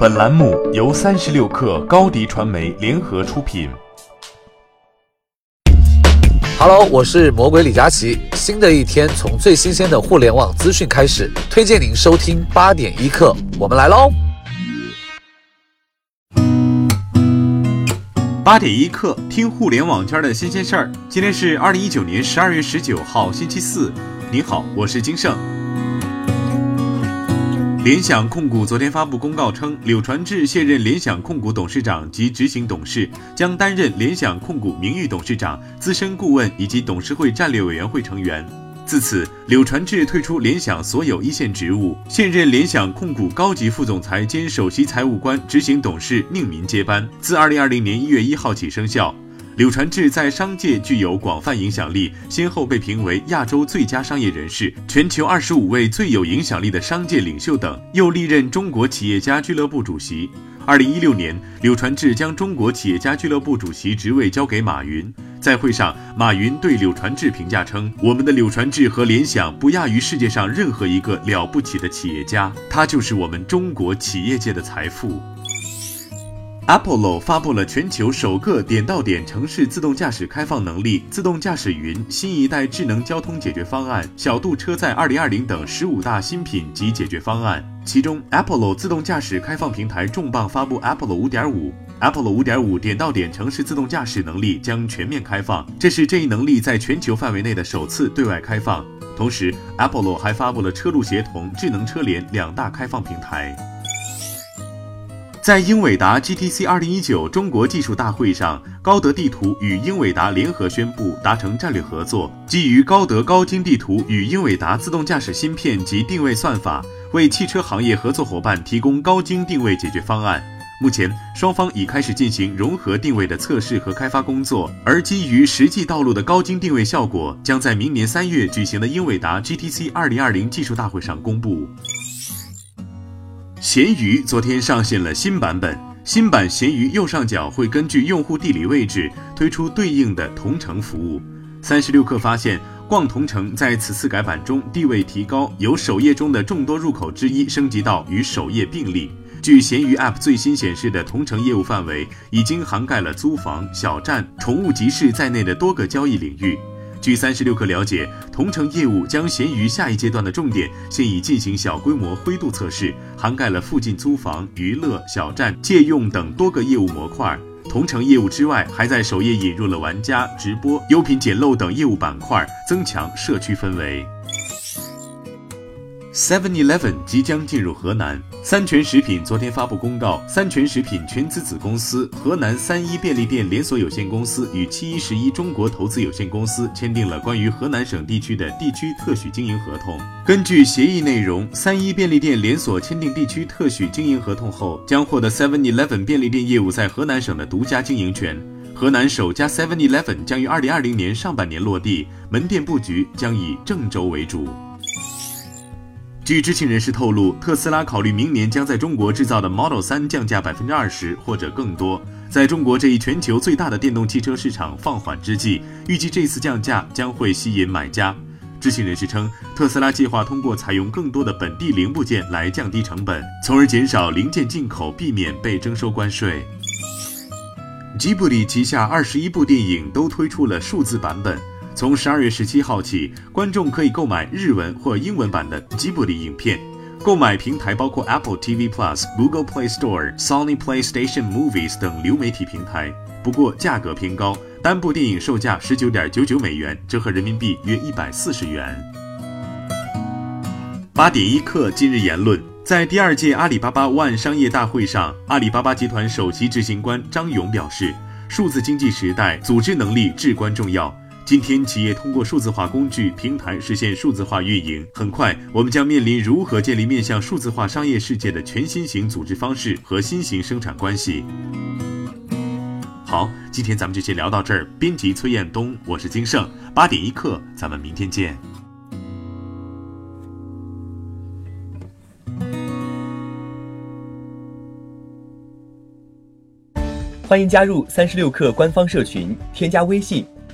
本栏目由三十六氪高低传媒联合出品。Hello，我是魔鬼李佳琦。新的一天从最新鲜的互联网资讯开始，推荐您收听八点一刻。我们来喽！八点一刻，听互联网圈的新鲜事儿。今天是二零一九年十二月十九号，星期四。您好，我是金盛。联想控股昨天发布公告称，柳传志卸任联想控股董事长及执行董事，将担任联想控股名誉董事长、资深顾问以及董事会战略委员会成员。自此，柳传志退出联想所有一线职务，现任联想控股高级副总裁兼首席财务官、执行董事宁民接班，自二零二零年一月一号起生效。柳传志在商界具有广泛影响力，先后被评为亚洲最佳商业人士、全球二十五位最有影响力的商界领袖等，又历任中国企业家俱乐部主席。二零一六年，柳传志将中国企业家俱乐部主席职位交给马云。在会上，马云对柳传志评价称：“我们的柳传志和联想不亚于世界上任何一个了不起的企业家，他就是我们中国企业界的财富。” Apollo 发布了全球首个点到点城市自动驾驶开放能力、自动驾驶云新一代智能交通解决方案、小度车载2020等十五大新品及解决方案。其中，Apollo 自动驾驶开放平台重磅发布 Apollo 5.5。Apollo 5.5点到点城市自动驾驶能力将全面开放，这是这一能力在全球范围内的首次对外开放。同时，Apollo 还发布了车路协同、智能车联两大开放平台。在英伟达 GTC 2019中国技术大会上，高德地图与英伟达联合宣布达成战略合作，基于高德高精地图与英伟达自动驾驶芯片及定位算法，为汽车行业合作伙伴提供高精定位解决方案。目前，双方已开始进行融合定位的测试和开发工作，而基于实际道路的高精定位效果，将在明年三月举行的英伟达 GTC 2020技术大会上公布。闲鱼昨天上线了新版本，新版闲鱼右上角会根据用户地理位置推出对应的同城服务。三十六氪发现，逛同城在此次改版中地位提高，由首页中的众多入口之一升级到与首页并立。据闲鱼 App 最新显示的同城业务范围，已经涵盖了租房、小站、宠物集市在内的多个交易领域。据三十六氪了解，同城业务将闲鱼下一阶段的重点现已进行小规模灰度测试，涵盖了附近租房、娱乐、小站、借用等多个业务模块。同城业务之外，还在首页引入了玩家、直播、优品捡漏等业务板块，增强社区氛围。Seven Eleven 即将进入河南。三全食品昨天发布公告，三全食品全资子公司河南三一便利店连锁有限公司与七一十一中国投资有限公司签订了关于河南省地区的地区特许经营合同。根据协议内容，三一便利店连锁签订地区特许经营合同后，将获得 Seven Eleven 便利店业务在河南省的独家经营权。河南首家 Seven Eleven 将于二零二零年上半年落地，门店布局将以郑州为主。据知情人士透露，特斯拉考虑明年将在中国制造的 Model 3降价百分之二十或者更多。在中国这一全球最大的电动汽车市场放缓之际，预计这次降价将会吸引买家。知情人士称，特斯拉计划通过采用更多的本地零部件来降低成本，从而减少零件进口，避免被征收关税。吉卜力旗下二十一部电影都推出了数字版本。从十二月十七号起，观众可以购买日文或英文版的吉卜力影片。购买平台包括 Apple TV Plus、Google Play Store、Sony PlayStation Movies 等流媒体平台。不过价格偏高，单部电影售价十九点九九美元，折合人民币约一百四十元。八点一刻，今日言论：在第二届阿里巴巴 One 商业大会上，阿里巴巴集团首席执行官张勇表示，数字经济时代，组织能力至关重要。今天，企业通过数字化工具平台实现数字化运营。很快，我们将面临如何建立面向数字化商业世界的全新型组织方式和新型生产关系。好，今天咱们就先聊到这儿。编辑崔彦东，我是金盛，八点一刻，咱们明天见。欢迎加入三十六氪官方社群，添加微信。